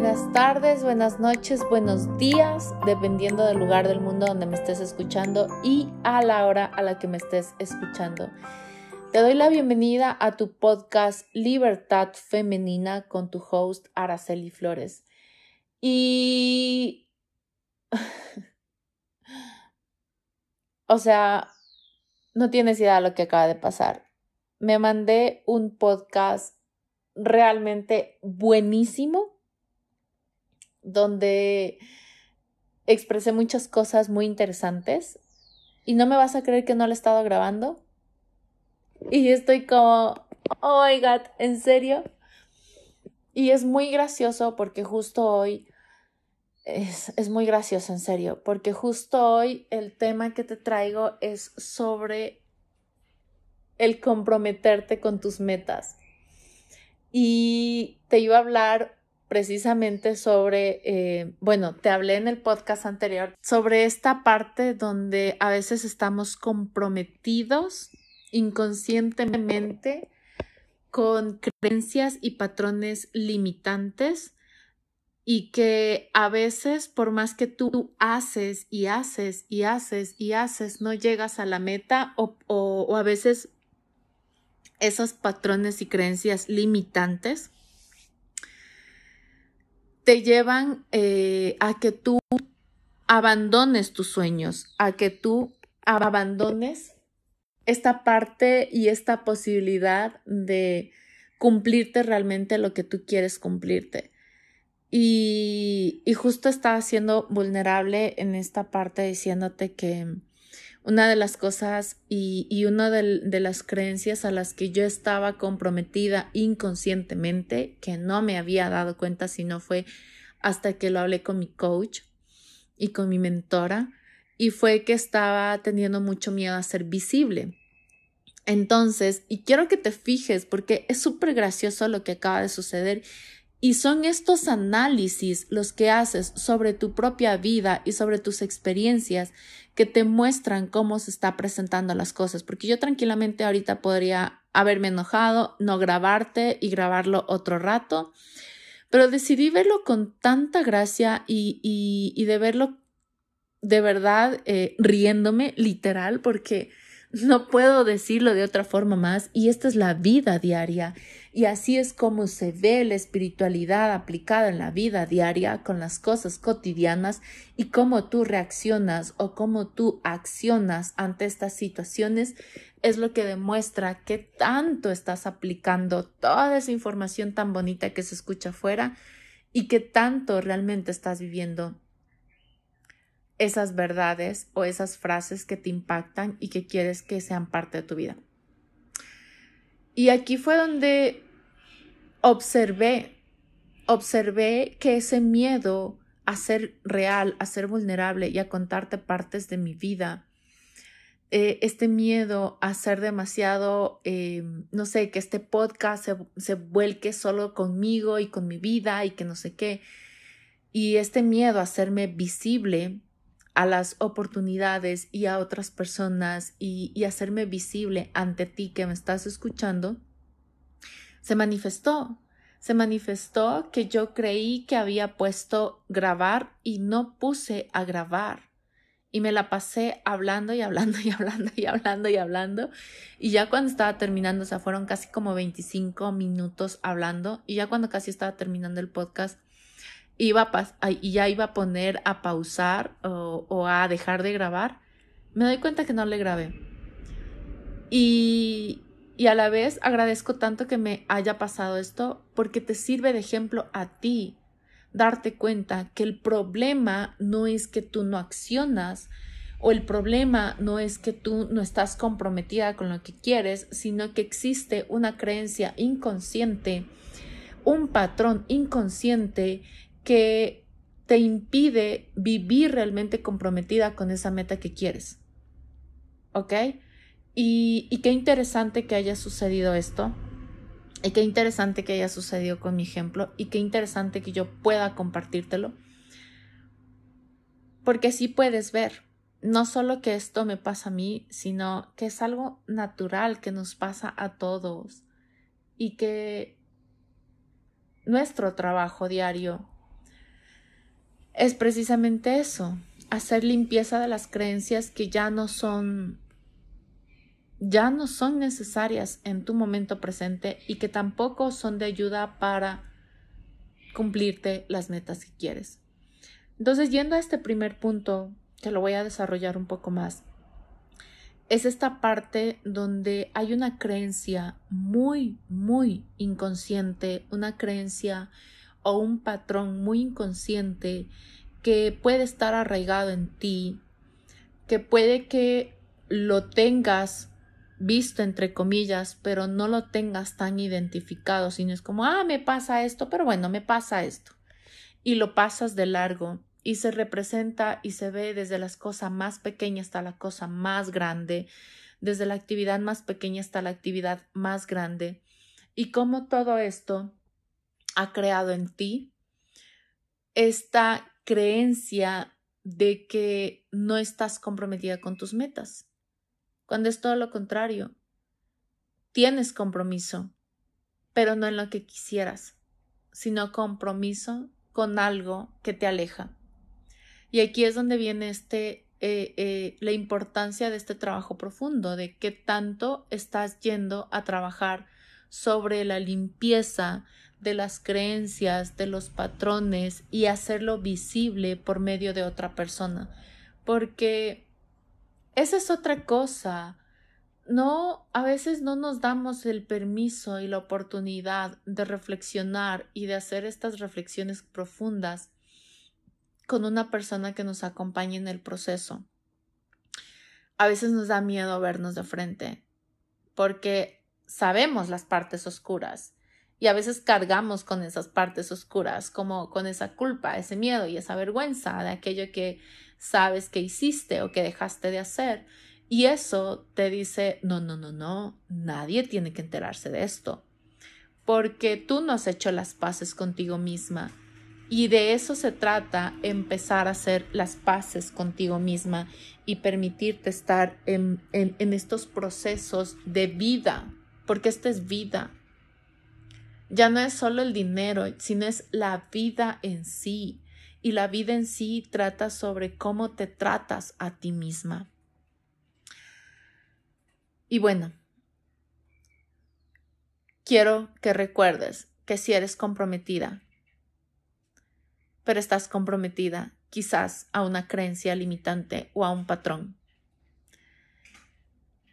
Buenas tardes, buenas noches, buenos días, dependiendo del lugar del mundo donde me estés escuchando y a la hora a la que me estés escuchando. Te doy la bienvenida a tu podcast Libertad Femenina con tu host Araceli Flores. Y... o sea, no tienes idea de lo que acaba de pasar. Me mandé un podcast realmente buenísimo donde expresé muchas cosas muy interesantes y no me vas a creer que no lo he estado grabando. Y estoy como, oh my god, ¿en serio? Y es muy gracioso porque justo hoy, es, es muy gracioso, en serio, porque justo hoy el tema que te traigo es sobre el comprometerte con tus metas. Y te iba a hablar precisamente sobre, eh, bueno, te hablé en el podcast anterior sobre esta parte donde a veces estamos comprometidos inconscientemente con creencias y patrones limitantes y que a veces por más que tú haces y haces y haces y haces, no llegas a la meta o, o a veces esos patrones y creencias limitantes te llevan eh, a que tú abandones tus sueños, a que tú abandones esta parte y esta posibilidad de cumplirte realmente lo que tú quieres cumplirte. Y, y justo estaba siendo vulnerable en esta parte diciéndote que una de las cosas y, y una de, de, las creencias a las que yo estaba comprometida inconscientemente, que no me había dado cuenta si no fue hasta que lo hablé con mi coach y con mi mentora, y fue que estaba teniendo mucho miedo a ser visible. Entonces, y quiero que te fijes porque es súper gracioso lo que acaba de suceder y son estos análisis los que haces sobre tu propia vida y sobre tus experiencias que te muestran cómo se está presentando las cosas. Porque yo tranquilamente ahorita podría haberme enojado, no grabarte y grabarlo otro rato. Pero decidí verlo con tanta gracia y, y, de verlo de verdad eh, riéndome, literal, porque no puedo decirlo de otra forma más y esta es la vida diaria. Y así es como se ve la espiritualidad aplicada en la vida diaria con las cosas cotidianas y cómo tú reaccionas o cómo tú accionas ante estas situaciones es lo que demuestra que tanto estás aplicando toda esa información tan bonita que se escucha afuera y que tanto realmente estás viviendo esas verdades o esas frases que te impactan y que quieres que sean parte de tu vida. Y aquí fue donde observé, observé que ese miedo a ser real, a ser vulnerable y a contarte partes de mi vida, eh, este miedo a ser demasiado, eh, no sé, que este podcast se, se vuelque solo conmigo y con mi vida y que no sé qué, y este miedo a hacerme visible, a las oportunidades y a otras personas y, y hacerme visible ante ti que me estás escuchando, se manifestó. Se manifestó que yo creí que había puesto grabar y no puse a grabar. Y me la pasé hablando y hablando y hablando y hablando y hablando. Y ya cuando estaba terminando, o sea, fueron casi como 25 minutos hablando. Y ya cuando casi estaba terminando el podcast, iba a y ya iba a poner a pausar o, a dejar de grabar, me doy cuenta que no le grabé. Y, y a la vez agradezco tanto que me haya pasado esto porque te sirve de ejemplo a ti darte cuenta que el problema no es que tú no accionas o el problema no es que tú no estás comprometida con lo que quieres, sino que existe una creencia inconsciente, un patrón inconsciente que te impide vivir realmente comprometida con esa meta que quieres. ¿Ok? Y, qué interesante que haya sucedido esto. Y qué interesante que haya sucedido con mi ejemplo. Y qué interesante que yo pueda compartírtelo. Porque sí puedes ver, no solo que esto me pasa a mí, sino que es algo natural que nos pasa a todos. Y que nuestro trabajo diario es precisamente eso, hacer limpieza de las creencias que ya no son ya no son necesarias en tu momento presente y que tampoco son de ayuda para cumplirte las metas que quieres. Entonces, yendo a este primer punto, que lo voy a desarrollar un poco más, es esta parte donde hay una creencia muy, muy inconsciente, una creencia o un patrón muy inconsciente que puede estar arraigado en ti, que puede que lo tengas visto entre comillas, pero no lo tengas tan identificado, sino es como, ah, me pasa esto, pero bueno, me pasa esto. Y lo pasas de largo y se representa y se ve desde las cosas más pequeñas hasta la cosa más grande, desde la actividad más pequeña hasta la actividad más grande. Y cómo todo esto ha creado en ti esta creencia de que no estás comprometida con tus metas cuando es todo lo contrario. Tienes compromiso, pero no en lo que quisieras, sino compromiso con algo que te aleja. Y aquí es donde viene este, eh, eh, la importancia de este trabajo profundo, de qué tanto estás yendo a trabajar sobre la limpieza de las creencias, de los patrones y hacerlo visible por medio de otra persona. Porque esa es otra cosa. No, a veces no nos damos el permiso y la oportunidad de reflexionar y de hacer estas reflexiones profundas con una persona que nos acompañe en el proceso. A veces nos da miedo vernos de frente porque sabemos las partes oscuras y a veces cargamos con esas partes oscuras, como con esa culpa, ese miedo y esa vergüenza de aquello que sabes que hiciste o que dejaste de hacer. Y eso te dice, no, no, no, no, nadie tiene que enterarse de esto, porque tú no has hecho las paces contigo misma. Y de eso se trata, empezar a hacer las paces contigo misma y permitirte estar en, en, estos procesos de vida, porque esta es vida. Ya no es solo el dinero, sino es la vida en sí y la vida en sí trata sobre cómo te tratas a ti misma. Y bueno, quiero que recuerdes que si eres comprometida, pero estás comprometida quizás a una creencia limitante o a un patrón.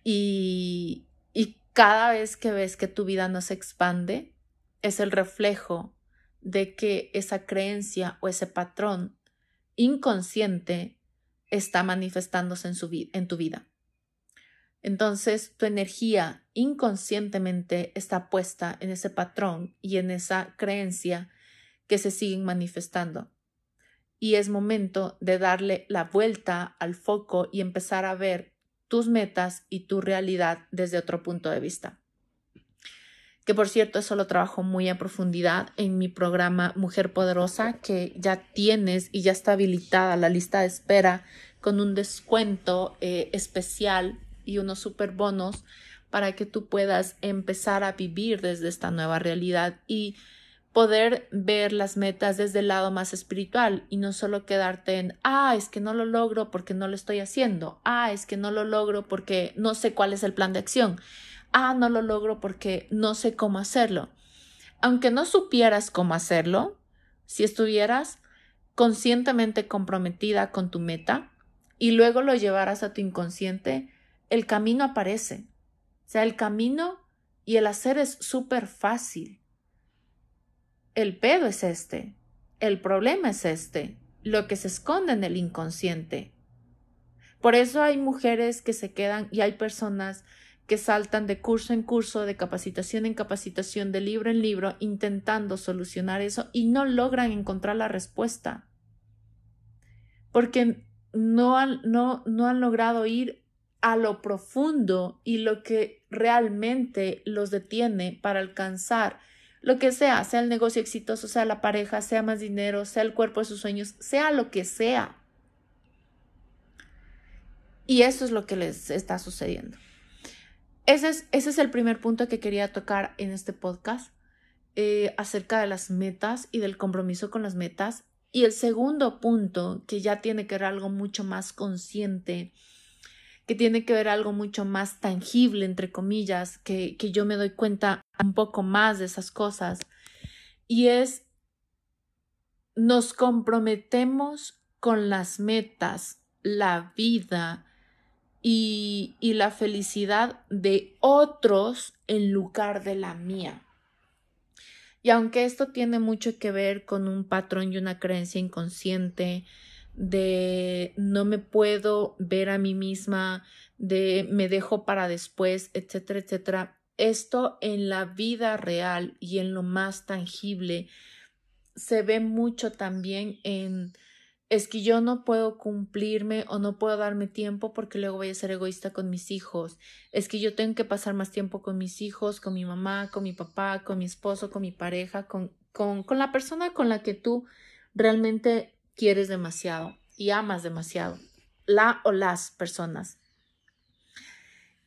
Y, y cada vez que ves que tu vida no se expande, es el reflejo de que esa creencia o ese patrón inconsciente está manifestándose en, su en tu vida. Entonces, tu energía inconscientemente está puesta en ese patrón y en esa creencia que se siguen manifestando. Y es momento de darle la vuelta al foco y empezar a ver tus metas y tu realidad desde otro punto de vista que por cierto eso lo trabajo muy a profundidad en mi programa Mujer Poderosa, que ya tienes y ya está habilitada la lista de espera con un descuento eh, especial y unos super bonos para que tú puedas empezar a vivir desde esta nueva realidad y poder ver las metas desde el lado más espiritual y no solo quedarte en, ah, es que no lo logro porque no lo estoy haciendo, ah, es que no lo logro porque no sé cuál es el plan de acción ah, no lo logro porque no sé cómo hacerlo. Aunque no supieras cómo hacerlo, si estuvieras conscientemente comprometida con tu meta y luego lo llevaras a tu inconsciente, el camino aparece. O sea, el camino y el hacer es súper fácil. El pedo es este, el problema es este, lo que se esconde en el inconsciente. Por eso hay mujeres que se quedan y hay personas que saltan de curso en curso, de capacitación en capacitación, de libro en libro, intentando solucionar eso y no logran encontrar la respuesta. Porque no han, no, no han logrado ir a lo profundo y lo que realmente los detiene para alcanzar lo que sea, sea el negocio exitoso, sea la pareja, sea más dinero, sea el cuerpo de sus sueños, sea lo que sea. Y eso es lo que les está sucediendo. Ese es, ese es el primer punto que quería tocar en este podcast eh, acerca de las metas y del compromiso con las metas. Y el segundo punto, que ya tiene que ver algo mucho más consciente, que tiene que ver algo mucho más tangible, entre comillas, que, que yo me doy cuenta un poco más de esas cosas, y es nos comprometemos con las metas, la vida y, la felicidad de otros en lugar de la mía. Y aunque esto tiene mucho que ver con un patrón y una creencia inconsciente de no me puedo ver a mí misma, de me dejo para después, etcétera, etcétera, esto en la vida real y en lo más tangible se ve mucho también en es que yo no puedo cumplirme o no puedo darme tiempo porque luego voy a ser egoísta con mis hijos. Es que yo tengo que pasar más tiempo con mis hijos, con mi mamá, con mi papá, con mi esposo, con mi pareja, con, con, con la persona con la que tú realmente quieres demasiado y amas demasiado. La o las personas.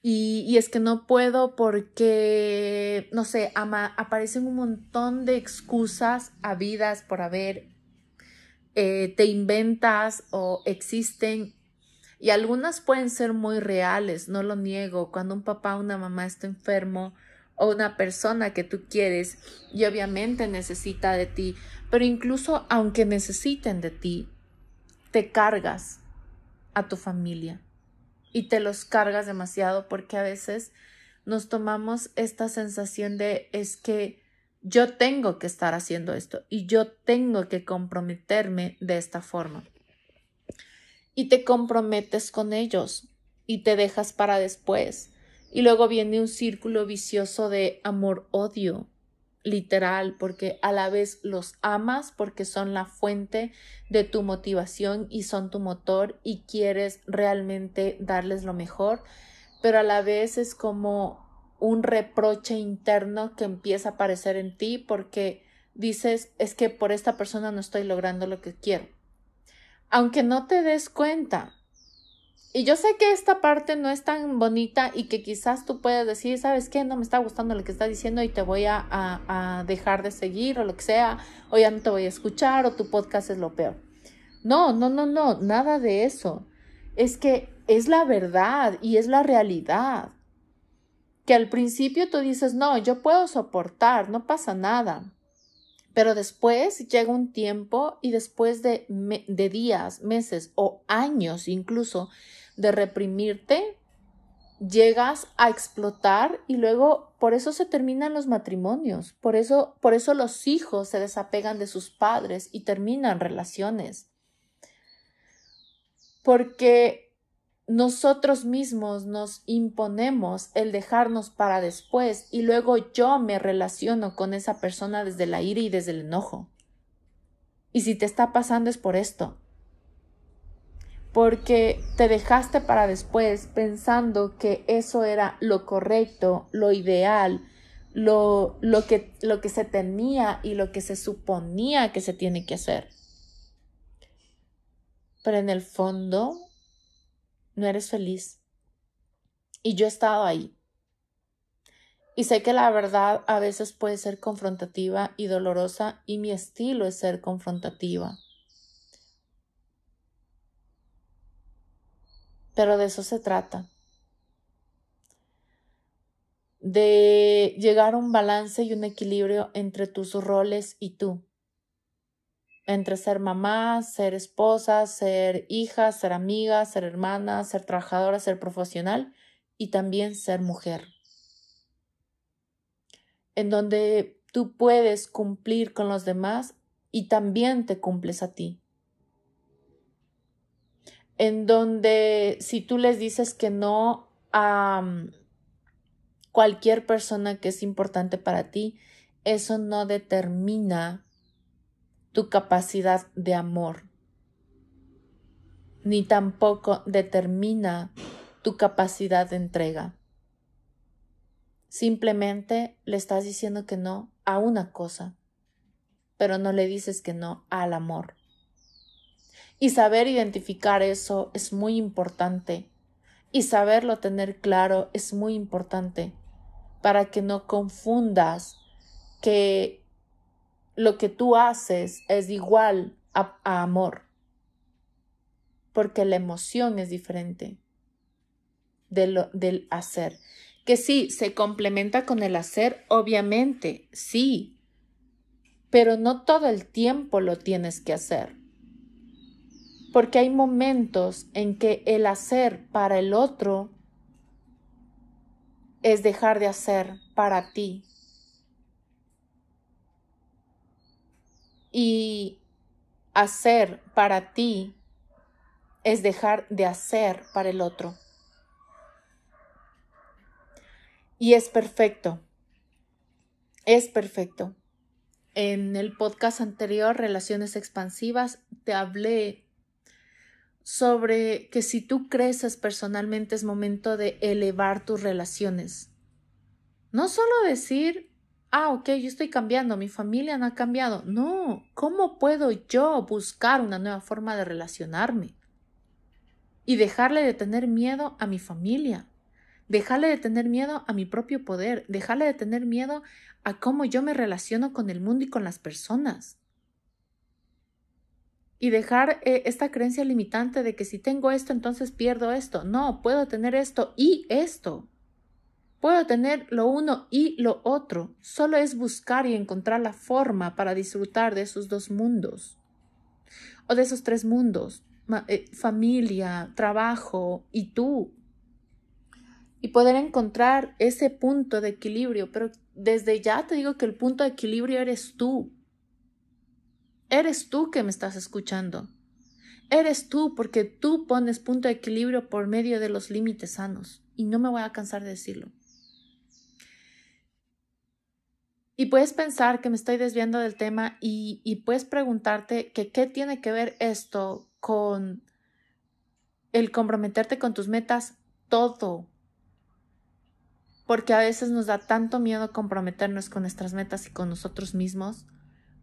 Y, es que no puedo porque, no sé, aparecen un montón de excusas habidas por haber, eh, te inventas o existen y algunas pueden ser muy reales, no lo niego, cuando un papá o una mamá está enfermo o una persona que tú quieres y obviamente necesita de ti, pero incluso aunque necesiten de ti, te cargas a tu familia y te los cargas demasiado porque a veces nos tomamos esta sensación de es que yo tengo que estar haciendo esto y yo tengo que comprometerme de esta forma. Y te comprometes con ellos y te dejas para después. Y luego viene un círculo vicioso de amor-odio literal, porque a la vez los amas porque son la fuente de tu motivación y son tu motor y quieres realmente darles lo mejor, pero a la vez es como un reproche interno que empieza a aparecer en ti porque dices es que por esta persona no estoy logrando lo que quiero. Aunque no te des cuenta, y yo sé que esta parte no es tan bonita y que quizás tú puedas decir, ¿sabes qué? No me está gustando lo que está diciendo y te voy a, a, dejar de seguir o lo que sea, o ya no te voy a escuchar o tu podcast es lo peor. No, no, no, no, nada de eso. Es que es la verdad y es la realidad. Que al principio tú dices, no, yo puedo soportar, no pasa nada. Pero después llega un tiempo y después de, de días, meses o años incluso de reprimirte, llegas a explotar y luego por eso se terminan los matrimonios, por eso, por eso los hijos se desapegan de sus padres y terminan relaciones. Porque nosotros mismos nos imponemos el dejarnos para después y luego yo me relaciono con esa persona desde la ira y desde el enojo. Y si te está pasando es por esto. Porque te dejaste para después pensando que eso era lo correcto, lo ideal, lo, lo, que, lo que se tenía y lo que se suponía que se tiene que hacer. Pero en el fondo no eres feliz. Y yo he estado ahí. Y sé que la verdad a veces puede ser confrontativa y dolorosa y mi estilo es ser confrontativa. Pero de eso se trata. De llegar a un balance y un equilibrio entre tus roles y tú entre ser mamá, ser esposa, ser hija, ser amiga, ser hermana, ser trabajadora, ser profesional y también ser mujer. En donde tú puedes cumplir con los demás y también te cumples a ti. En donde si tú les dices que no a mm, cualquier persona que es importante para ti, eso no determina tu capacidad de amor, ni tampoco determina tu capacidad de entrega. Simplemente le estás diciendo que no a una cosa, pero no le dices que no al amor. Y saber identificar eso es muy importante. Y saberlo tener claro es muy importante para que no confundas que lo que tú haces es igual a, amor. Porque la emoción es diferente del hacer. Que sí, se complementa con el hacer, obviamente, sí. Pero no todo el tiempo lo tienes que hacer. Porque hay momentos en que el hacer para el otro es dejar de hacer para ti. Y hacer para ti es dejar de hacer para el otro. Y es perfecto. Es perfecto. En el podcast anterior, Relaciones Expansivas, te hablé sobre que si tú creces personalmente es momento de elevar tus relaciones. No solo decir, ah, ok, yo estoy cambiando, mi familia no ha cambiado. No, ¿cómo puedo yo buscar una nueva forma de relacionarme? Y dejarle de tener miedo a mi familia, dejarle de tener miedo a mi propio poder, dejarle de tener miedo a cómo yo me relaciono con el mundo y con las personas. Y dejar eh, esta creencia limitante de que si tengo esto, entonces pierdo esto. No, puedo tener esto y esto. Puedo tener lo uno y lo otro. Solo es buscar y encontrar la forma para disfrutar de esos dos mundos. O de esos tres mundos. Eh, familia, trabajo y tú. Y poder encontrar ese punto de equilibrio. Pero desde ya te digo que el punto de equilibrio eres tú. Eres tú que me estás escuchando. Eres tú porque tú pones punto de equilibrio por medio de los límites sanos. Y no me voy a cansar de decirlo. Y puedes pensar que me estoy desviando del tema y, puedes preguntarte que qué tiene que ver esto con el comprometerte con tus metas. Todo. Porque a veces nos da tanto miedo comprometernos con nuestras metas y con nosotros mismos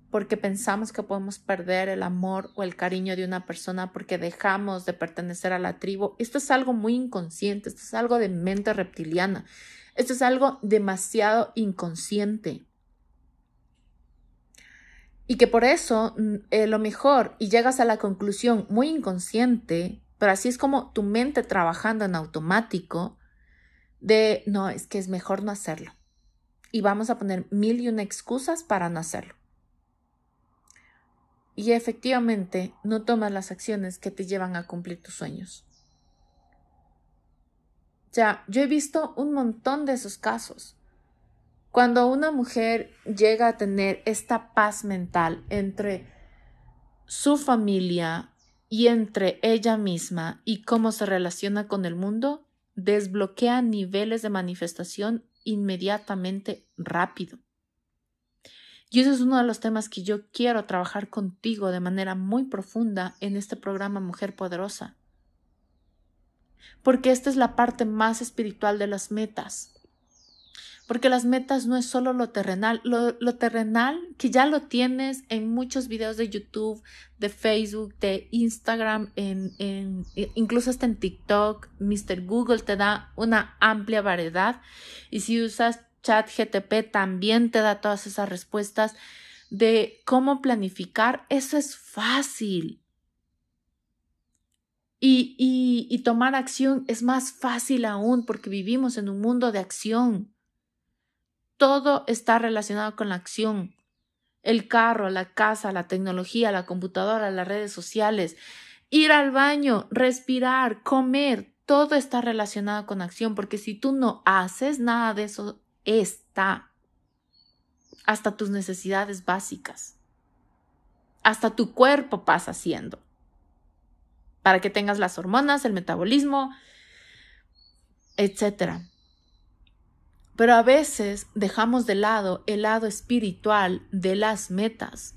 porque pensamos que podemos perder el amor o el cariño de una persona porque dejamos de pertenecer a la tribu. Esto es algo muy inconsciente, esto es algo de mente reptiliana, esto es algo demasiado inconsciente. Y que por eso mm, eh, lo mejor, y llegas a la conclusión muy inconsciente, pero así es como tu mente trabajando en automático, de no, es que es mejor no hacerlo. Y vamos a poner mil y una excusas para no hacerlo. Y efectivamente no tomas las acciones que te llevan a cumplir tus sueños. Ya, yo he visto un montón de esos casos. Cuando una mujer llega a tener esta paz mental entre su familia y entre ella misma y cómo se relaciona con el mundo, desbloquea niveles de manifestación inmediatamente rápido. Y ese es uno de los temas que yo quiero trabajar contigo de manera muy profunda en este programa Mujer Poderosa. Porque esta es la parte más espiritual de las metas porque las metas no es solo lo terrenal, lo, terrenal que ya lo tienes en muchos videos de YouTube, de Facebook, de Instagram, en, en, incluso hasta en TikTok, Mr. Google te da una amplia variedad y si usas chat GTP también te da todas esas respuestas de cómo planificar, eso es fácil. Y, y tomar acción es más fácil aún porque vivimos en un mundo de acción. Todo está relacionado con la acción. El carro, la casa, la tecnología, la computadora, las redes sociales, ir al baño, respirar, comer, todo está relacionado con acción, porque si tú no haces nada de eso, está. Hasta tus necesidades básicas. Hasta tu cuerpo pasa haciendo. Para que tengas las hormonas, el metabolismo, etcétera. Pero a veces dejamos de lado el lado espiritual de las metas.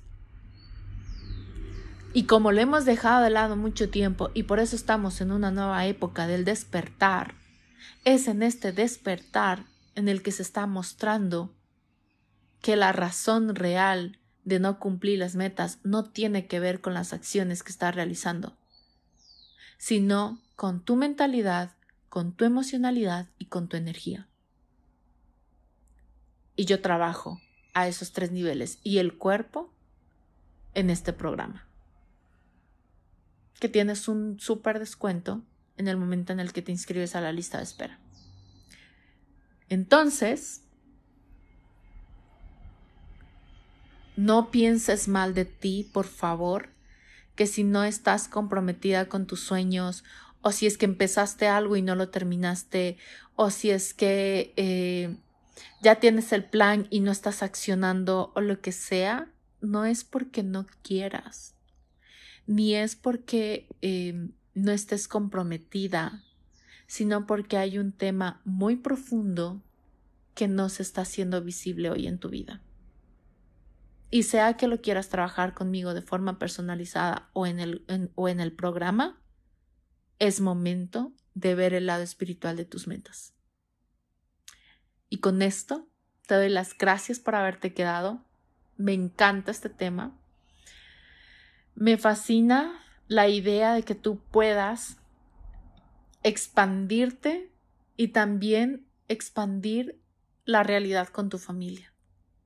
Y como lo hemos dejado de lado mucho tiempo y por eso estamos en una nueva época del despertar, es en este despertar en el que se está mostrando que la razón real de no cumplir las metas no tiene que ver con las acciones que estás realizando, sino con tu mentalidad, con tu emocionalidad y con tu energía y yo trabajo a esos tres niveles y el cuerpo en este programa. que tienes un súper descuento en el momento en el que te inscribes a la lista de espera. Entonces, no pienses mal de ti, por favor, que si no estás comprometida con tus sueños, o si es que empezaste algo y no lo terminaste, o si es que eh, ya tienes el plan y no estás accionando, o lo que sea, no es porque no quieras, ni es porque eh, no estés comprometida, sino porque hay un tema muy profundo que no se está haciendo visible hoy en tu vida. Y sea que lo quieras trabajar conmigo de forma personalizada o en el, o en el programa, es momento de ver el lado espiritual de tus metas. Y con esto te doy las gracias por haberte quedado. Me encanta este tema. Me fascina la idea de que tú puedas expandirte y también expandir la realidad con tu familia.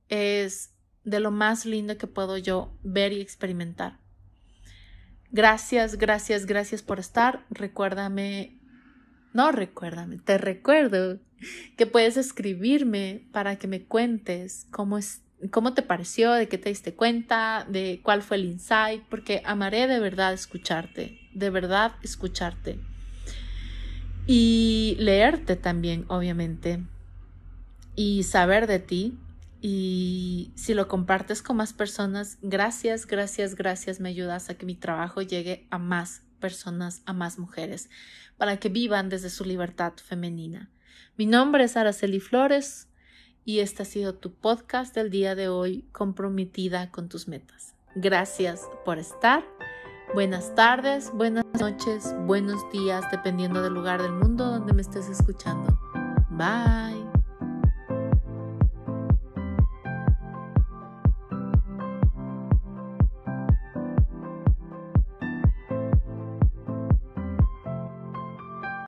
Es de lo más lindo que puedo yo ver y experimentar. Gracias, gracias, gracias por estar. Recuérdame, no recuérdame, te recuerdo que puedes escribirme para que me cuentes cómo es cómo te pareció, de qué te diste cuenta, de cuál fue el insight, porque amaré de verdad escucharte, de verdad escucharte. Y leerte también, obviamente, y saber de ti. Y si lo compartes con más personas, gracias, gracias, gracias, me ayudas a que mi trabajo llegue a más personas, a más mujeres, para que vivan desde su libertad femenina. Mi nombre es Araceli Flores, y este ha sido tu podcast del día de hoy, comprometida con tus metas. Gracias por estar. Buenas tardes, buenas noches, buenos días, dependiendo del lugar del mundo donde me estés escuchando. Bye.